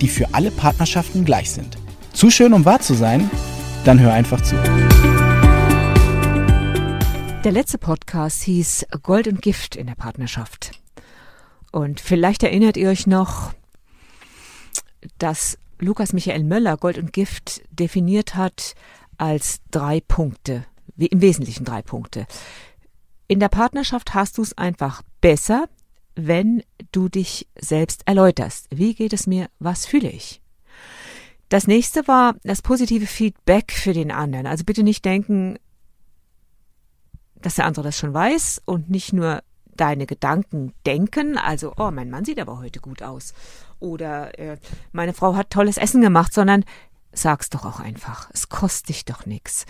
die für alle Partnerschaften gleich sind. Zu schön, um wahr zu sein? Dann hör einfach zu. Der letzte Podcast hieß Gold und Gift in der Partnerschaft. Und vielleicht erinnert ihr euch noch, dass Lukas Michael Möller Gold und Gift definiert hat als drei Punkte, im Wesentlichen drei Punkte. In der Partnerschaft hast du es einfach besser, wenn du dich selbst erläuterst. Wie geht es mir? Was fühle ich? Das nächste war das positive Feedback für den anderen. Also bitte nicht denken, dass der andere das schon weiß und nicht nur deine Gedanken denken, also, oh, mein Mann sieht aber heute gut aus oder äh, meine Frau hat tolles Essen gemacht, sondern sag's doch auch einfach. Es kostet dich doch nichts.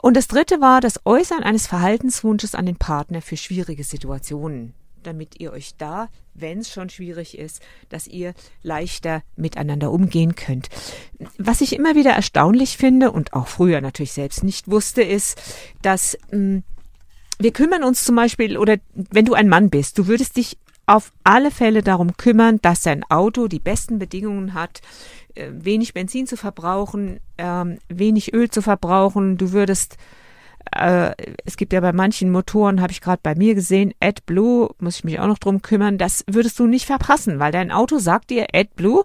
Und das dritte war das Äußern eines Verhaltenswunsches an den Partner für schwierige Situationen damit ihr euch da, wenn es schon schwierig ist, dass ihr leichter miteinander umgehen könnt. Was ich immer wieder erstaunlich finde und auch früher natürlich selbst nicht wusste, ist, dass mh, hm, wir kümmern uns zum Beispiel, oder wenn du ein Mann bist, du würdest dich auf alle Fälle darum kümmern, dass dein Auto die besten Bedingungen hat, äh, wenig Benzin zu verbrauchen, ähm, wenig Öl zu verbrauchen. Du würdest äh, es gibt ja bei manchen Motoren, habe ich gerade bei mir gesehen, AdBlue, muss ich mich auch noch drum kümmern, das würdest du nicht verpassen, weil dein Auto sagt dir AdBlue,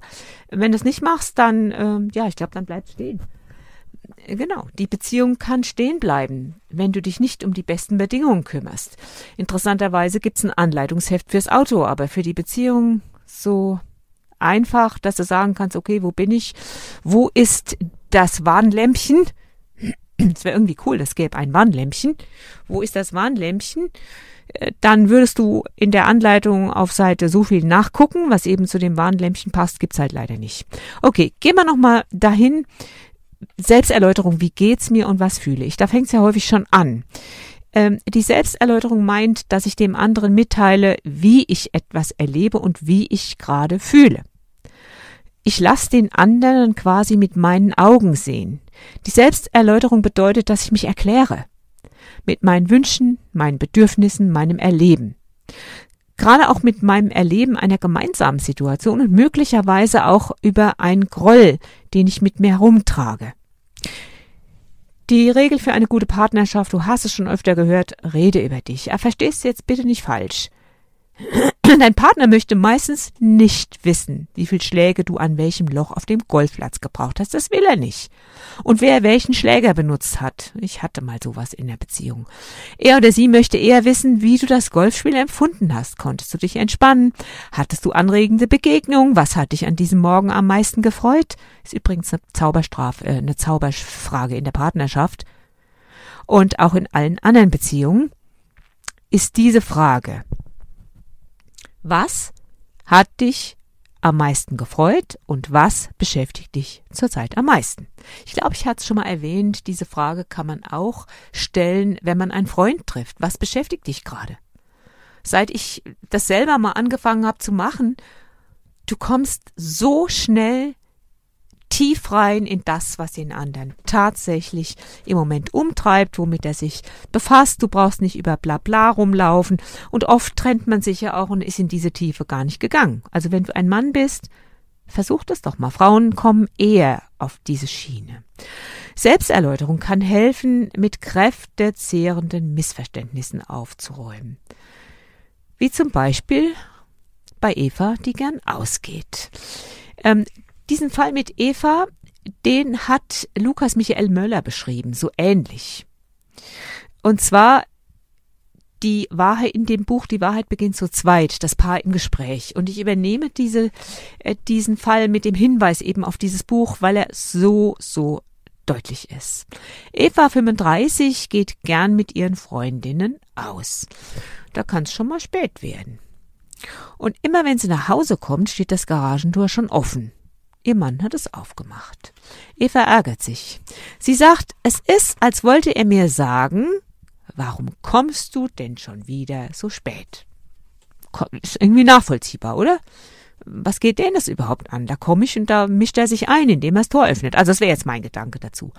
wenn du es nicht machst, dann, äh, ja, ich glaube, dann bleibt stehen. Genau, die Beziehung kann stehen bleiben, wenn du dich nicht um die besten Bedingungen kümmerst. Interessanterweise gibt's ein Anleitungsheft fürs Auto, aber für die Beziehung so einfach, dass du sagen kannst, okay, wo bin ich? Wo ist das Warnlämpchen? Es wäre irgendwie cool, es gäbe ein Warnlämpchen. Wo ist das Warnlämpchen? Äh, dann würdest du in der Anleitung auf Seite so viel nachgucken, was eben zu dem Warnlämpchen passt, gibt's halt leider nicht. Okay, gehen wir nochmal dahin. Selbsterläuterung, wie geht's mir und was fühle ich? Da fängt's ja häufig schon an. Ähm, die Selbsterläuterung meint, dass ich dem anderen mitteile, wie ich etwas erlebe und wie ich gerade fühle. Ich lasse den anderen quasi mit meinen Augen sehen. Die Selbsterläuterung bedeutet, dass ich mich erkläre. Mit meinen Wünschen, meinen Bedürfnissen, meinem Erleben. Gerade auch mit meinem Erleben einer gemeinsamen Situation und möglicherweise auch über einen Groll, den ich mit mir herumtrage. Die Regel für eine gute Partnerschaft, du hast es schon öfter gehört, rede über dich. Er verstehst jetzt bitte nicht falsch. Dein Partner möchte meistens nicht wissen, wie viel Schläge du an welchem Loch auf dem Golfplatz gebraucht hast. Das will er nicht. Und wer welchen Schläger benutzt hat. Ich hatte mal sowas in der Beziehung. Er oder sie möchte eher wissen, wie du das Golfspiel empfunden hast. Konntest du dich entspannen? Hattest du anregende Begegnungen? Was hat dich an diesem Morgen am meisten gefreut? Ist übrigens eine Zauberstrafe, äh, eine Zauberfrage in der Partnerschaft. Und auch in allen anderen Beziehungen ist diese Frage was hat dich am meisten gefreut und was beschäftigt dich zurzeit am meisten? Ich glaube, ich hatte es schon mal erwähnt, diese Frage kann man auch stellen, wenn man einen Freund trifft. Was beschäftigt dich gerade? Seit ich das selber mal angefangen habe zu machen, du kommst so schnell tief rein in das, was den anderen tatsächlich im Moment umtreibt, womit er sich befasst. Du brauchst nicht über Blabla rumlaufen. Und oft trennt man sich ja auch und ist in diese Tiefe gar nicht gegangen. Also wenn du ein Mann bist, versuch das doch mal. Frauen kommen eher auf diese Schiene. Selbsterläuterung kann helfen, mit kräftezehrenden Missverständnissen aufzuräumen. Wie zum Beispiel bei Eva, die gern ausgeht. Ähm, diesen Fall mit Eva, den hat Lukas Michael Möller beschrieben, so ähnlich. Und zwar die Wahrheit in dem Buch Die Wahrheit beginnt zu zweit, das Paar im Gespräch. Und ich übernehme diese, äh, diesen Fall mit dem Hinweis eben auf dieses Buch, weil er so, so deutlich ist. Eva 35 geht gern mit ihren Freundinnen aus. Da kann es schon mal spät werden. Und immer wenn sie nach Hause kommt, steht das Garagentor schon offen. Ihr Mann hat es aufgemacht. Eva ärgert sich. Sie sagt, es ist, als wollte er mir sagen, warum kommst du denn schon wieder so spät? Ist irgendwie nachvollziehbar, oder? Was geht denn das überhaupt an? Da komme ich und da mischt er sich ein, indem er das Tor öffnet. Also das wäre jetzt mein Gedanke dazu.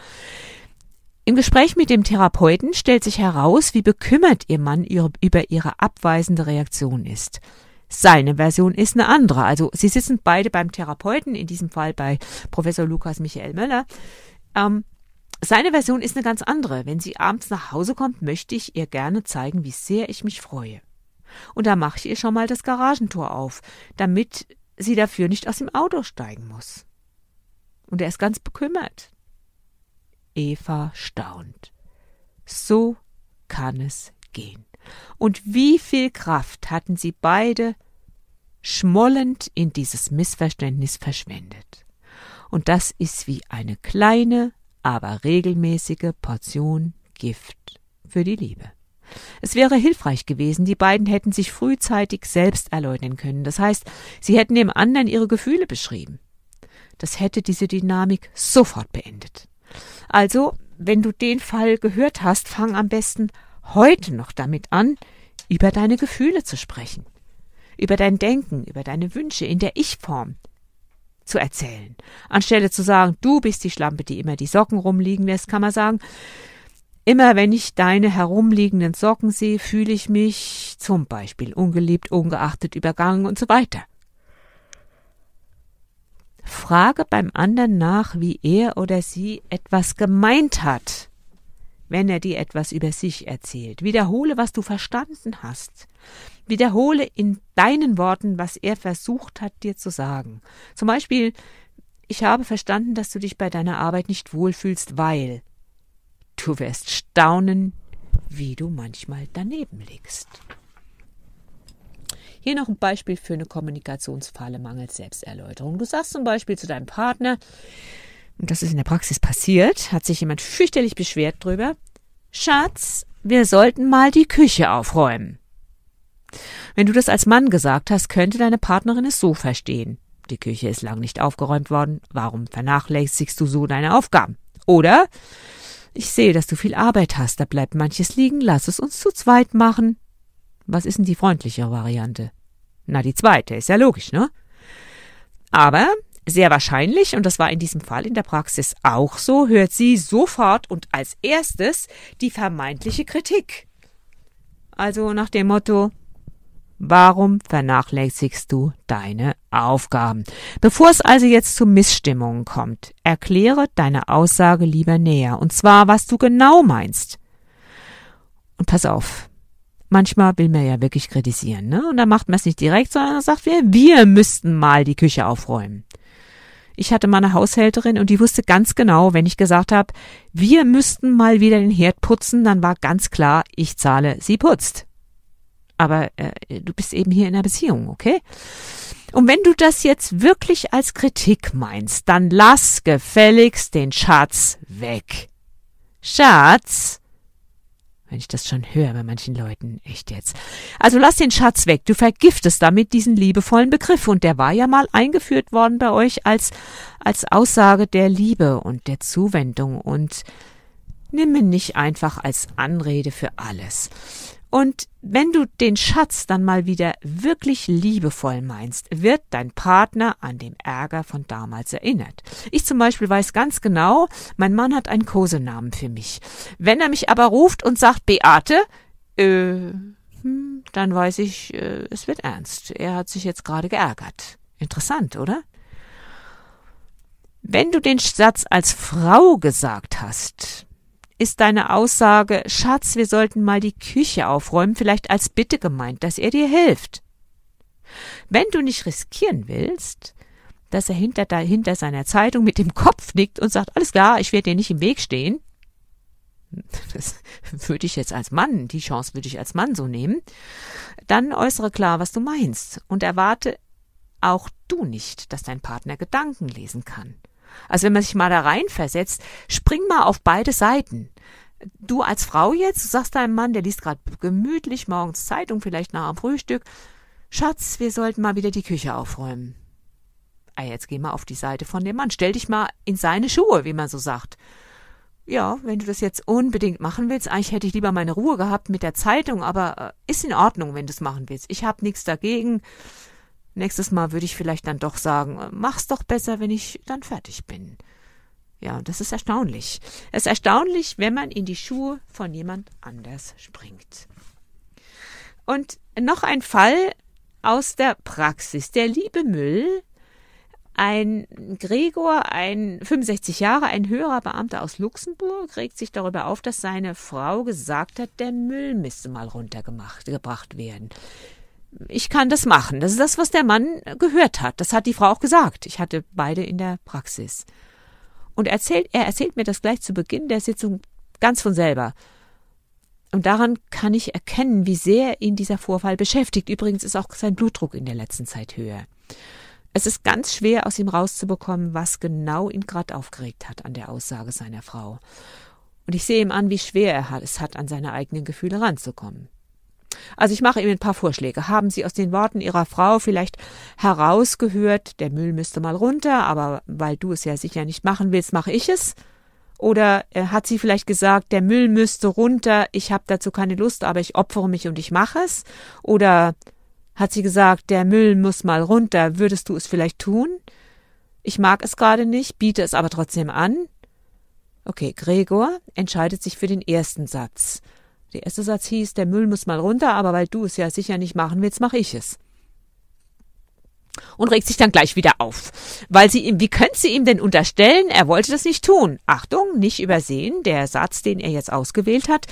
Im Gespräch mit dem Therapeuten stellt sich heraus, wie bekümmert ihr Mann über ihre abweisende Reaktion ist. Seine Version ist eine andere. Also sie sitzen beide beim Therapeuten, in diesem Fall bei Professor Lukas Michael Möller. Ähm, seine Version ist eine ganz andere. Wenn sie abends nach Hause kommt, möchte ich ihr gerne zeigen, wie sehr ich mich freue. Und da mache ich ihr schon mal das Garagentor auf, damit sie dafür nicht aus dem Auto steigen muss. Und er ist ganz bekümmert. Eva staunt. So kann es gehen. Und wie viel Kraft hatten sie beide schmollend in dieses Missverständnis verschwendet. Und das ist wie eine kleine, aber regelmäßige Portion Gift für die Liebe. Es wäre hilfreich gewesen, die beiden hätten sich frühzeitig selbst erläutern können. Das heißt, sie hätten dem anderen ihre Gefühle beschrieben. Das hätte diese Dynamik sofort beendet. Also, wenn du den Fall gehört hast, fang am besten heute noch damit an, über deine Gefühle zu sprechen, über dein Denken, über deine Wünsche in der Ich-Form zu erzählen. Anstelle zu sagen, du bist die Schlampe, die immer die Socken rumliegen lässt, kann man sagen, immer wenn ich deine herumliegenden Socken sehe, fühle ich mich zum Beispiel ungeliebt, ungeachtet, übergangen und so weiter. Frage beim anderen nach, wie er oder sie etwas gemeint hat wenn er dir etwas über sich erzählt. Wiederhole, was du verstanden hast. Wiederhole in deinen Worten, was er versucht hat, dir zu sagen. Zum Beispiel, ich habe verstanden, dass du dich bei deiner Arbeit nicht wohlfühlst, weil. Du wirst staunen, wie du manchmal daneben liegst. Hier noch ein Beispiel für eine Kommunikationsfalle mangels Selbsterläuterung. Du sagst zum Beispiel zu deinem Partner, und das ist in der Praxis passiert, hat sich jemand fürchterlich beschwert drüber. Schatz, wir sollten mal die Küche aufräumen. Wenn du das als Mann gesagt hast, könnte deine Partnerin es so verstehen. Die Küche ist lang nicht aufgeräumt worden, warum vernachlässigst du so deine Aufgaben? Oder ich sehe, dass du viel Arbeit hast, da bleibt manches liegen, lass es uns zu zweit machen. Was ist denn die freundlichere Variante? Na, die zweite, ist ja logisch, ne? Aber sehr wahrscheinlich, und das war in diesem Fall in der Praxis auch so, hört sie sofort und als erstes die vermeintliche Kritik. Also nach dem Motto, Warum vernachlässigst du deine Aufgaben? Bevor es also jetzt zu Missstimmungen kommt, erkläre deine Aussage lieber näher, und zwar, was du genau meinst. Und pass auf, manchmal will man ja wirklich kritisieren, ne? Und dann macht man es nicht direkt, sondern sagt, wir, wir müssten mal die Küche aufräumen. Ich hatte mal eine Haushälterin und die wusste ganz genau, wenn ich gesagt habe, wir müssten mal wieder den Herd putzen, dann war ganz klar, ich zahle, sie putzt. Aber äh, du bist eben hier in einer Beziehung, okay? Und wenn du das jetzt wirklich als Kritik meinst, dann lass gefälligst den Schatz weg. Schatz, wenn ich das schon höre bei manchen Leuten, echt jetzt. Also lass den Schatz weg, du vergiftest damit diesen liebevollen Begriff und der war ja mal eingeführt worden bei euch als, als Aussage der Liebe und der Zuwendung und nimm ihn nicht einfach als Anrede für alles. Und wenn du den Schatz dann mal wieder wirklich liebevoll meinst, wird dein Partner an dem Ärger von damals erinnert. Ich zum Beispiel weiß ganz genau, mein Mann hat einen Kosenamen für mich. Wenn er mich aber ruft und sagt, Beate, äh, hm, dann weiß ich, äh, es wird ernst. Er hat sich jetzt gerade geärgert. Interessant, oder? Wenn du den Satz als Frau gesagt hast, ist deine Aussage, Schatz, wir sollten mal die Küche aufräumen, vielleicht als Bitte gemeint, dass er dir hilft. Wenn du nicht riskieren willst, dass er hinter, hinter seiner Zeitung mit dem Kopf nickt und sagt, alles klar, ich werde dir nicht im Weg stehen, das würde ich jetzt als Mann, die Chance würde ich als Mann so nehmen, dann äußere klar, was du meinst und erwarte auch du nicht, dass dein Partner Gedanken lesen kann. Also wenn man sich mal da reinversetzt, spring mal auf beide Seiten. Du als Frau jetzt, du sagst deinem Mann, der liest gerade gemütlich morgens Zeitung, vielleicht nach dem Frühstück, Schatz, wir sollten mal wieder die Küche aufräumen. ah, jetzt geh mal auf die Seite von dem Mann, stell dich mal in seine Schuhe, wie man so sagt. Ja, wenn du das jetzt unbedingt machen willst, eigentlich hätte ich lieber meine Ruhe gehabt mit der Zeitung, aber äh, ist in Ordnung, wenn du es machen willst. Ich habe nichts dagegen. Nächstes Mal würde ich vielleicht dann doch sagen, äh, mach's doch besser, wenn ich dann fertig bin. Ja, das ist erstaunlich. Es ist erstaunlich, wenn man in die Schuhe von jemand anders springt. Und noch ein Fall aus der Praxis. Der liebe Müll, ein Gregor, ein 65 Jahre, ein höherer Beamter aus Luxemburg, regt sich darüber auf, dass seine Frau gesagt hat, der Müll müsste mal runtergebracht werden. Ich kann das machen. Das ist das, was der Mann gehört hat. Das hat die Frau auch gesagt. Ich hatte beide in der Praxis. Und erzählt, er erzählt mir das gleich zu Beginn der Sitzung ganz von selber. Und daran kann ich erkennen, wie sehr ihn dieser Vorfall beschäftigt. Übrigens ist auch sein Blutdruck in der letzten Zeit höher. Es ist ganz schwer aus ihm rauszubekommen, was genau ihn gerade aufgeregt hat an der Aussage seiner Frau. Und ich sehe ihm an, wie schwer er es hat, an seine eigenen Gefühle ranzukommen. Also ich mache ihm ein paar Vorschläge. Haben Sie aus den Worten Ihrer Frau vielleicht herausgehört, der Müll müsste mal runter, aber weil du es ja sicher nicht machen willst, mache ich es? Oder äh, hat sie vielleicht gesagt, der Müll müsste runter, ich habe dazu keine Lust, aber ich opfere mich und ich mache es? Oder hat sie gesagt, der Müll muss mal runter, würdest du es vielleicht tun? Ich mag es gerade nicht, biete es aber trotzdem an. Okay, Gregor entscheidet sich für den ersten Satz. Der erste Satz hieß, der Müll muss mal runter, aber weil du es ja sicher nicht machen willst, mache ich es. Und regt sich dann gleich wieder auf. Weil sie ihm, wie könnte sie ihm denn unterstellen, er wollte das nicht tun? Achtung, nicht übersehen, der Satz, den er jetzt ausgewählt hat,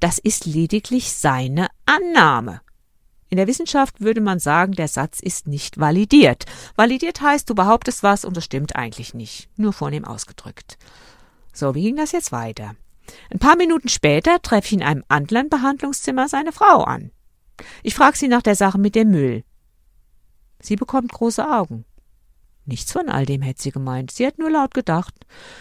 das ist lediglich seine Annahme. In der Wissenschaft würde man sagen, der Satz ist nicht validiert. Validiert heißt, du behauptest was und es stimmt eigentlich nicht. Nur vornehm ausgedrückt. So, wie ging das jetzt weiter? Ein paar Minuten später treffe ich in einem anderen Behandlungszimmer seine Frau an. Ich frage sie nach der Sache mit dem Müll. Sie bekommt große Augen. Nichts von all dem hätte sie gemeint. Sie hat nur laut gedacht,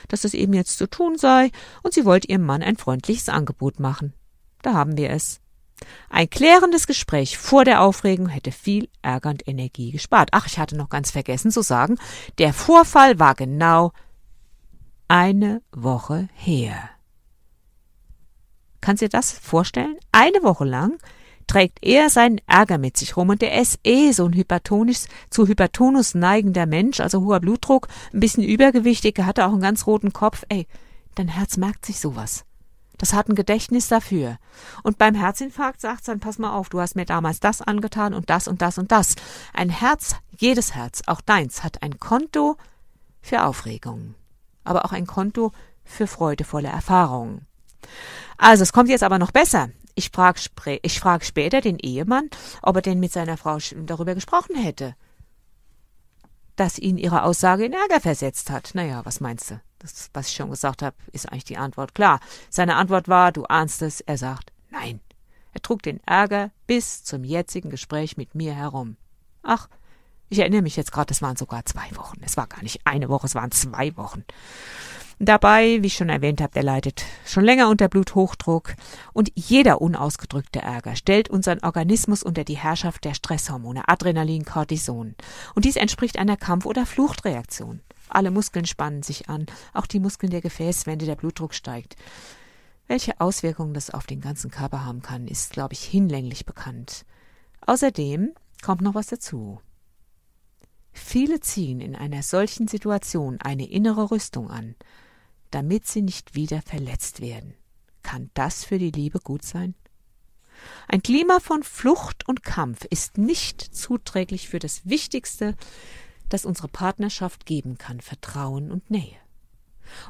dass es eben jetzt zu tun sei, und sie wollte ihrem Mann ein freundliches Angebot machen. Da haben wir es. Ein klärendes Gespräch vor der Aufregung hätte viel Ärger und Energie gespart. Ach, ich hatte noch ganz vergessen zu sagen, der Vorfall war genau eine Woche her. Kannst du dir das vorstellen? Eine Woche lang trägt er seinen Ärger mit sich rum und der ist eh so ein hypertonisch, zu Hypertonus neigender Mensch, also hoher Blutdruck, ein bisschen übergewichtig, er hatte auch einen ganz roten Kopf. Ey, dein Herz merkt sich sowas. Das hat ein Gedächtnis dafür. Und beim Herzinfarkt sagt dann, pass mal auf, du hast mir damals das angetan und das und das und das. Ein Herz, jedes Herz, auch deins, hat ein Konto für Aufregungen, aber auch ein Konto für freudevolle Erfahrungen. Also, es kommt jetzt aber noch besser. Ich frage ich frag später den Ehemann, ob er denn mit seiner Frau darüber gesprochen hätte, dass ihn ihre Aussage in Ärger versetzt hat. Naja, was meinst du? Das, was ich schon gesagt habe, ist eigentlich die Antwort klar. Seine Antwort war, du ahnst es, er sagt nein. Er trug den Ärger bis zum jetzigen Gespräch mit mir herum. Ach, ich erinnere mich jetzt gerade, es waren sogar zwei Wochen. Es war gar nicht eine Woche, es waren zwei Wochen. Dabei, wie ich schon erwähnt habe, der leidet schon länger unter Bluthochdruck und jeder unausgedrückte Ärger stellt unseren Organismus unter die Herrschaft der Stresshormone Adrenalin, Cortison. Und dies entspricht einer Kampf- oder Fluchtreaktion. Alle Muskeln spannen sich an, auch die Muskeln der Gefäßwände, der Blutdruck steigt. Welche Auswirkungen das auf den ganzen Körper haben kann, ist, glaube ich, hinlänglich bekannt. Außerdem kommt noch was dazu. Viele ziehen in einer solchen Situation eine innere Rüstung an, damit sie nicht wieder verletzt werden. Kann das für die Liebe gut sein? Ein Klima von Flucht und Kampf ist nicht zuträglich für das Wichtigste, das unsere Partnerschaft geben kann, Vertrauen und Nähe.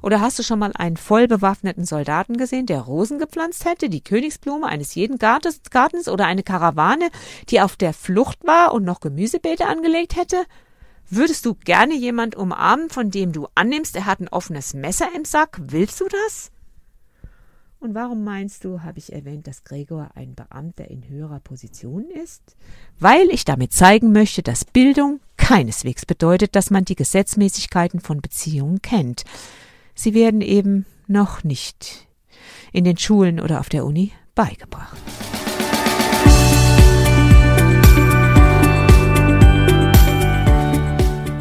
Oder hast du schon mal einen voll bewaffneten Soldaten gesehen, der Rosen gepflanzt hätte, die Königsblume eines jeden Gartens oder eine Karawane, die auf der Flucht war und noch Gemüsebeete angelegt hätte? Würdest du gerne jemand umarmen, von dem du annimmst, er hat ein offenes Messer im Sack? Willst du das? Und warum meinst du, habe ich erwähnt, dass Gregor ein Beamter in höherer Position ist? Weil ich damit zeigen möchte, dass Bildung keineswegs bedeutet, dass man die Gesetzmäßigkeiten von Beziehungen kennt. Sie werden eben noch nicht in den Schulen oder auf der Uni beigebracht.